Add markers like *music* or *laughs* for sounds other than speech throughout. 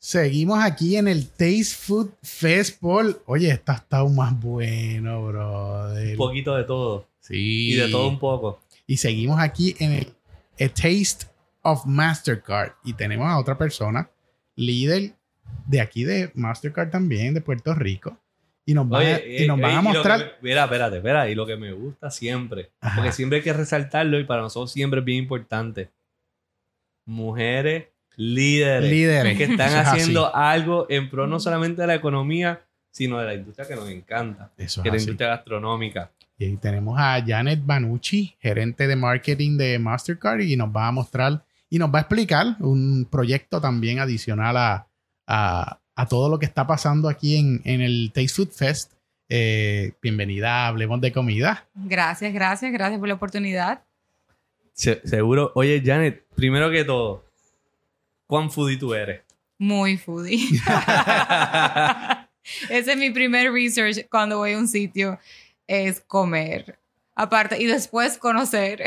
Seguimos aquí en el Taste Food Fest, Paul. Oye, está está aún más bueno, brother. Un poquito de todo. Sí. Y de todo un poco. Y seguimos aquí en el A Taste of Mastercard. Y tenemos a otra persona, líder de aquí de Mastercard también, de Puerto Rico. Y nos van, a, Oye, y nos eh, van eh, a mostrar. me- mira, espérate, espera. Y lo que me gusta siempre. Ajá. Porque siempre hay que resaltarlo y para nosotros siempre es bien importante. Mujeres líderes. Líderes. Que están *laughs* es haciendo así. algo en pro no solamente de la economía, sino de la industria que nos encanta. Eso Que es la así. industria gastronómica. Y ahí tenemos a Janet Banucci, gerente de marketing de Mastercard, y nos va a mostrar y nos va a explicar un proyecto también adicional a, a- a todo lo que está pasando aquí en, en el Taste Food Fest. Eh, bienvenida, hablemos de comida. Gracias, gracias, gracias por la oportunidad. Se- seguro. Oye, Janet, primero que todo, ¿cuán foodie tú eres? Muy foodie. *laughs* Ese es mi primer research cuando voy a un sitio, es comer. Aparte, y después conocer.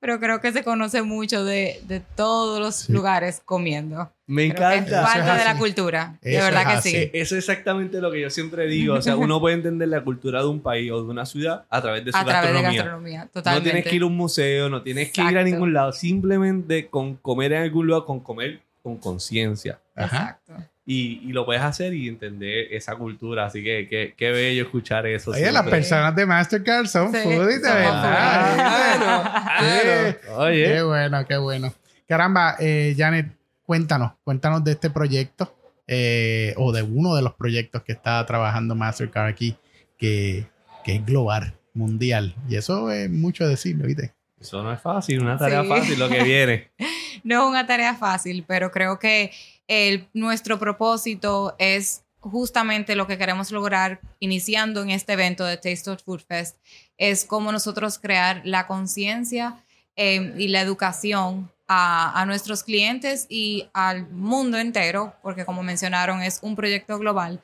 Pero creo que se conoce mucho de, de todos los Sí. lugares comiendo. Me es encanta. Parte es de la cultura. De verdad es que sí. Eh, Eso es exactamente lo que yo siempre digo. O sea, uno *laughs* puede entender la cultura de un país o de una ciudad a través de su A través de gastronomía. gastronomía, No totalmente. tienes que ir a un museo, no tienes que ir a ningún lado. Simplemente con comer en algún lugar, con comer con conciencia. Ajá. Exacto. Y, y lo puedes hacer y entender esa cultura. Así que qué, qué bello escuchar eso. Oye, las personas de Mastercard son Sí, foodies de verdad. Sí. Claro. Oye. Qué bueno, qué bueno. Caramba, eh, Janet, cuéntanos, cuéntanos de este proyecto eh, o de uno de los proyectos que está trabajando Mastercard aquí, que, que es global, mundial. Y eso es mucho decirlo, ¿viste? Eso no es fácil, una tarea Sí. fácil lo que viene. *laughs* No es una tarea fácil, pero creo que nuestro propósito es justamente lo que queremos lograr iniciando en este evento de Taste of Food Fest, es cómo nosotros crear la conciencia eh, y la educación a, a nuestros clientes y al mundo entero, porque como mencionaron es un proyecto global,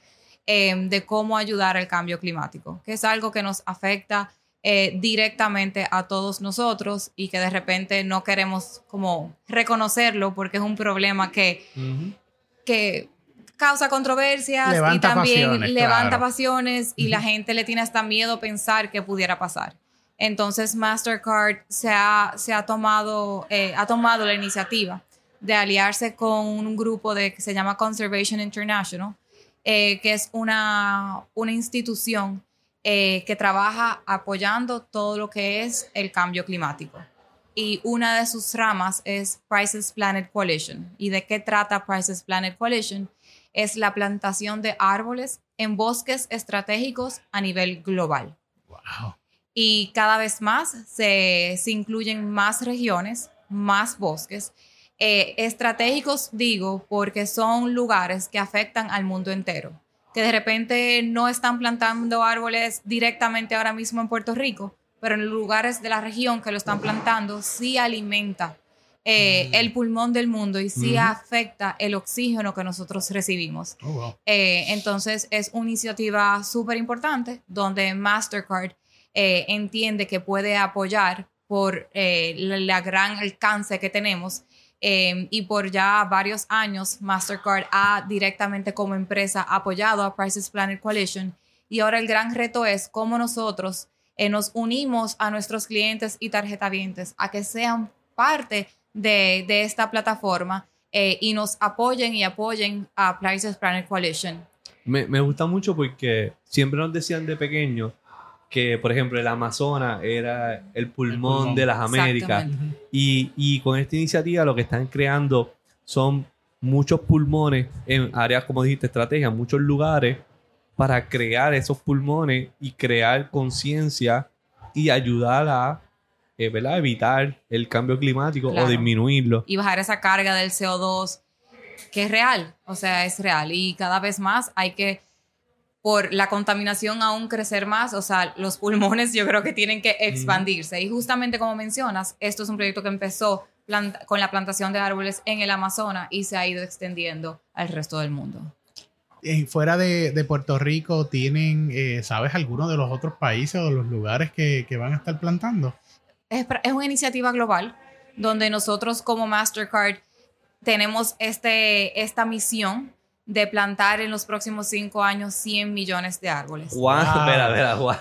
eh, de cómo ayudar al cambio climático, que es algo que nos afecta eh, directamente a todos nosotros y que de repente no queremos como reconocerlo porque es un problema que, que causa controversias Levanta y también pasiones, levanta claro. pasiones y la gente le tiene hasta miedo pensar que pudiera pasar. Entonces Mastercard se ha, se ha, tomado, eh, ha tomado la iniciativa de aliarse con un grupo de, que se llama Conservation International, eh, que es una, una institución eh, que trabaja apoyando todo lo que es el cambio climático. Y una de sus ramas es Prices Planet Coalition. ¿Y de qué trata Prices Planet Coalition? Es la plantación de árboles en bosques estratégicos a nivel global. Wow. Y cada vez más se, se incluyen más regiones, más bosques. Eh, estratégicos digo porque son lugares que afectan al mundo entero que de repente no están plantando árboles directamente ahora mismo en Puerto Rico, pero en lugares de la región que lo están plantando sí alimenta eh, el pulmón del mundo y sí afecta el oxígeno que nosotros recibimos. Oh, wow. Eh, entonces es una iniciativa súper importante donde Mastercard eh, entiende que puede apoyar por la, la gran alcance que tenemos eh, y por ya varios años Mastercard ha directamente como empresa apoyado a Prices Planet Coalition y ahora el gran reto es cómo nosotros eh, nos unimos a nuestros clientes y tarjetavientes a que sean parte de, de esta plataforma eh, y nos apoyen y apoyen a Prices Planet Coalition. Me, me gusta mucho porque siempre nos decían de pequeños que, por ejemplo, el Amazonas era el pulmón, pulmón. de las Américas. Y, y con esta iniciativa lo que están creando son muchos pulmones en áreas, como dijiste, estrategias, muchos lugares para crear esos pulmones y crear conciencia y ayudar a eh, ¿verdad? evitar el cambio climático Claro. o disminuirlo. y bajar esa carga del CO2 que es real, o sea, es real y cada vez más hay que por la contaminación aún crecer más, o sea, los pulmones yo creo que tienen que expandirse y justamente como mencionas, esto es un proyecto que empezó con la plantación de árboles en el Amazonas y se ha ido extendiendo al resto del mundo. Eh, fuera de, de Puerto Rico, ¿tienen, eh, sabes, alguno de los otros países o de los lugares que, que van a estar plantando? es, es una iniciativa global donde nosotros como Mastercard tenemos este, esta misión de plantar en los próximos cinco años 100 millones de árboles. Guau, Wow. *laughs* espera, espera, guau.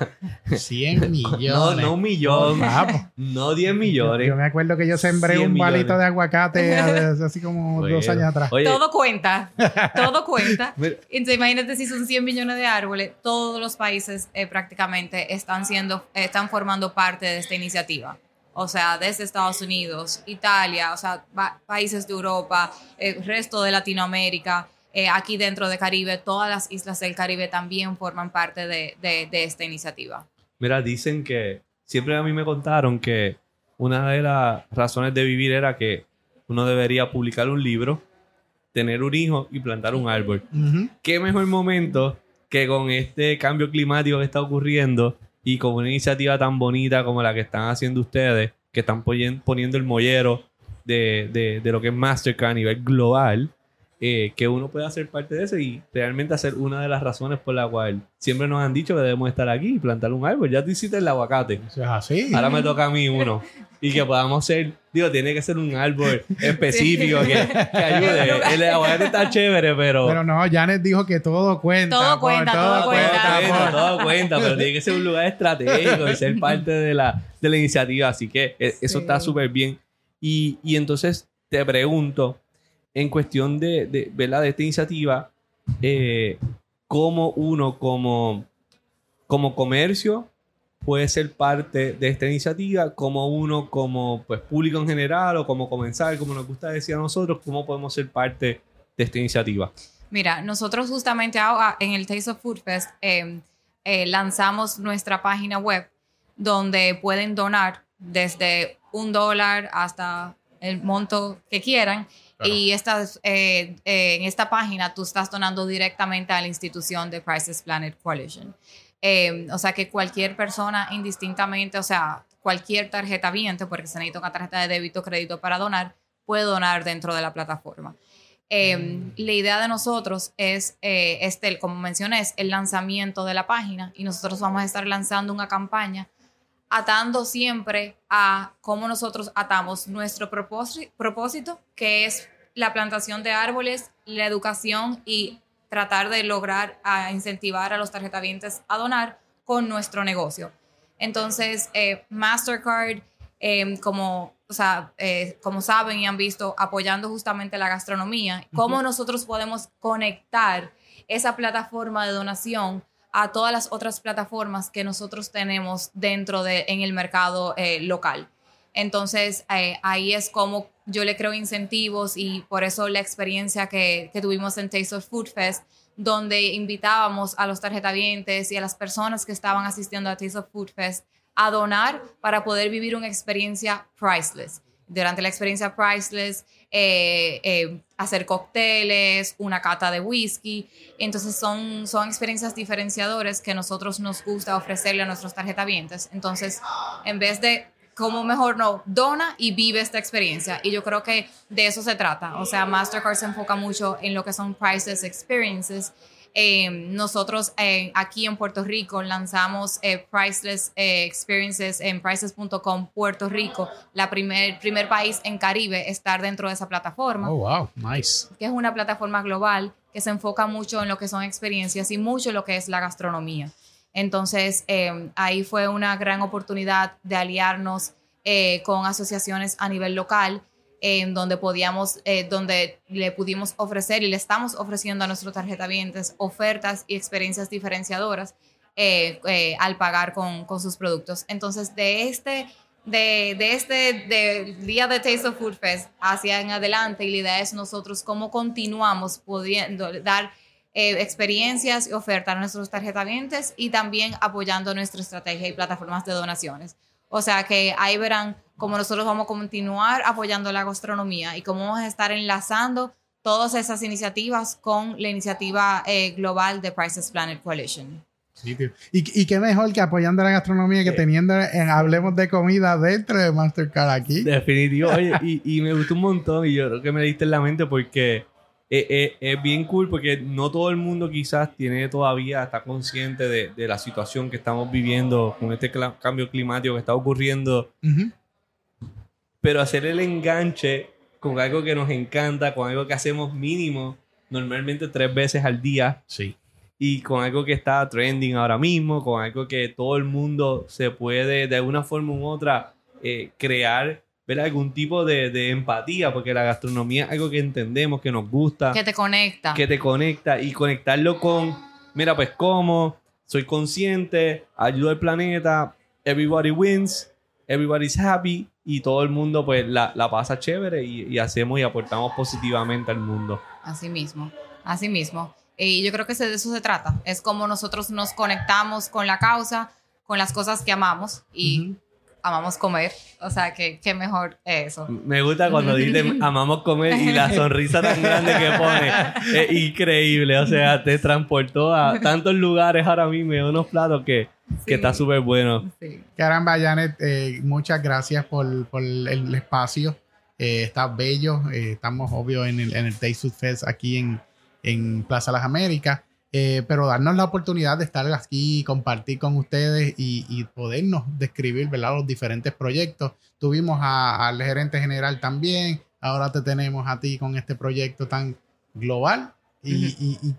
100 millones. *laughs* No, no un millón. Vamos. No 10 millones. Yo me acuerdo que yo sembré 100 un palito millones. de aguacate hace- así como Bueno. dos años atrás. Oye, Todo cuenta, todo cuenta. *laughs* Entonces, imagínate si son 100 millones de árboles, todos los países eh, prácticamente están siendo, eh, están formando parte de esta iniciativa. O sea, desde Estados Unidos, Italia, o sea, pa- países de Europa, el resto de Latinoamérica, eh, aquí dentro de Caribe, todas las islas del Caribe también forman parte de, de- de esta iniciativa. mira, dicen que siempre a mí me contaron que una de las razones de vivir era que uno debería publicar un libro, tener un hijo y plantar un árbol. Ujú. qué mejor momento que con este cambio climático que está ocurriendo y con una iniciativa tan bonita como la que están haciendo ustedes, que están poniendo el mollero de, de- de lo que es Mastercard a nivel global, eh, que uno pueda ser parte de eso y realmente hacer una de las razones por la cual siempre nos han dicho que debemos estar aquí y plantar un árbol. Ya tú hiciste el aguacate. Es así. Ahora me toca a mí uno. Y que podamos ser, digo, tiene que ser un árbol *laughs* específico que, que ayude. *laughs* El aguacate está chévere, pero... Pero no, Janet dijo que todo cuenta. Todo por- cuenta, todo todo cuenta. cuenta, por- todo cuenta, pero tiene que ser un lugar estratégico y ser parte de la, de la iniciativa. Así que eh, eso Sí. está súper bien. Y, y entonces te pregunto, en cuestión de, de, ¿verdad? de esta iniciativa, eh, ¿cómo uno como, como comercio puede ser parte de esta iniciativa? ¿Cómo uno como pues, público en general o como comenzar, como nos gusta decir a nosotros, cómo podemos ser parte de esta iniciativa? Mira, nosotros justamente ahora en el Taste of Food Fest eh, eh, lanzamos nuestra página web donde pueden donar desde un dólar hasta el monto que quieran. Claro. Y estas, eh, eh, en esta página tú estás donando directamente a la institución de Crisis Planet Coalition. Eh, o sea que cualquier persona indistintamente, o sea, cualquier tarjeta viente, porque se necesita una tarjeta de débito o crédito para donar, puede donar dentro de la plataforma. Eh, la idea de nosotros es, eh, este, como mencioné, es el lanzamiento de la página y nosotros vamos a estar lanzando una campaña atando siempre a cómo nosotros atamos nuestro propósi- propósito, que es la plantación de árboles, la educación y tratar de lograr a incentivar a los tarjetavientes a donar con nuestro negocio. Entonces, eh, Mastercard, eh, como, o sea, eh, como saben y han visto, apoyando justamente la gastronomía, cómo nosotros podemos conectar esa plataforma de donación a todas las otras plataformas que nosotros tenemos dentro de en el mercado eh, local. Entonces, eh, ahí es como yo le creo incentivos y por eso la experiencia que, que tuvimos en Taste of Food Fest, donde invitábamos a los tarjetavientes y a las personas que estaban asistiendo a Taste of Food Fest a donar para poder vivir una experiencia priceless. Durante la experiencia priceless, eh, eh, hacer cócteles, una cata de whisky. Entonces son, son experiencias diferenciadoras que nosotros nos gusta ofrecerle a nuestros tarjetavientes. Entonces, en vez de como mejor no, dona y vive esta experiencia. Y yo creo que de eso se trata. O sea, Mastercard se enfoca mucho en lo que son priceless experiences. Eh, nosotros eh, aquí en Puerto Rico lanzamos eh, Priceless eh, Experiences en prices.com Puerto Rico, la primer, primer país en Caribe estar dentro de esa plataforma Oh, wow. Nice. que es una plataforma global que se enfoca mucho en lo que son experiencias y mucho en lo que es la gastronomía. Entonces, eh, ahí fue una gran oportunidad de aliarnos eh, con asociaciones a nivel local, en donde podíamos, eh, donde le pudimos ofrecer y le estamos ofreciendo a nuestros tarjetavientes ofertas y experiencias diferenciadoras eh, eh, al pagar con, sus productos. Entonces, de este de, de este del día de Taste of Food Fest hacia adelante y la idea es nosotros cómo continuamos pudiendo dar experiencias y ofertas a nuestros tarjetavientes y también apoyando nuestra estrategia y plataformas de donaciones. O sea que ahí verán cómo nosotros vamos a continuar apoyando la gastronomía y cómo vamos a estar enlazando todas esas iniciativas con la iniciativa eh, global de Prices Planet Coalition. Sí, tío. Y, y qué mejor que apoyando la gastronomía que teniendo en Hablemos de Comida dentro de Mastercard aquí. Definitivo. Oye, y, y me gustó un montón y yo creo que me diste en la mente porque es, es- es bien cool porque no todo el mundo quizás tiene todavía, está consciente de, de la situación que estamos viviendo con este cambio climático que está ocurriendo, Ujú. pero hacer el enganche con algo que nos encanta, con algo que hacemos mínimo, normalmente tres veces al día, Sí. y con algo que está trending ahora mismo, con algo que todo el mundo se puede de alguna forma u otra eh, crear ver algún tipo de, de empatía, porque la gastronomía es algo que entendemos, que nos gusta, Que te conecta. que te conecta y conectarlo con, mira, pues como, soy consciente, ayudo al planeta, everybody wins, everybody's happy y todo el mundo pues la, la pasa chévere y, y hacemos y aportamos positivamente al mundo. Así mismo, así mismo. Y yo creo que de eso se trata. Es como nosotros nos conectamos con la causa, con las cosas que amamos y amamos comer. O sea, que qué mejor eso. Me gusta cuando dice amamos comer y la sonrisa tan grande que pone. Es increíble. O sea, te transportó a tantos lugares ahora mismo y unos platos que, que está súper bueno. Sí. Caramba, Janet, eh, muchas gracias por, por el espacio. Eh, está bello. Eh, estamos, obvio, en el, en el Taste Food Fest aquí en, en Plaza Las Américas. Eh, pero darnos la oportunidad de estar aquí, compartir con ustedes y, y podernos describir ¿verdad? los diferentes proyectos. Tuvimos a- al gerente general también. Ahora te tenemos a ti con este proyecto tan global y, y- y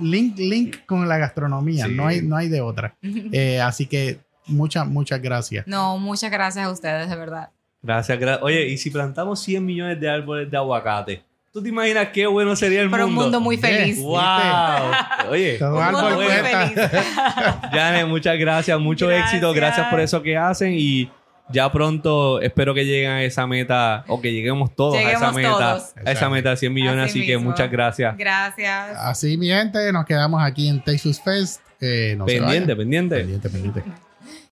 link, link con la gastronomía. Sí. No, hay, no hay de otra. *laughs* Eh, así que muchas, muchas gracias. No, muchas gracias a ustedes, de verdad. Gracias, gra- Oye, y si plantamos 100 millones de árboles de aguacate, ¿tú te imaginas qué bueno sería el Pero un mundo? mundo muy Yes. feliz. ¡Wow! Oye, Todo Un árbol mundo muy feliz. *laughs* Janet, muchas gracias, mucho Gracias. éxito, gracias por eso que hacen y ya pronto espero que lleguen a esa meta o que lleguemos todos a esa Lleguemos meta, todos. a esa meta de 100 millones, Así así, que muchas gracias. Gracias. Así, mi gente, nos quedamos aquí en Texas Fest. Eh, no se pendiente, vayan. pendiente. Pendiente, pendiente.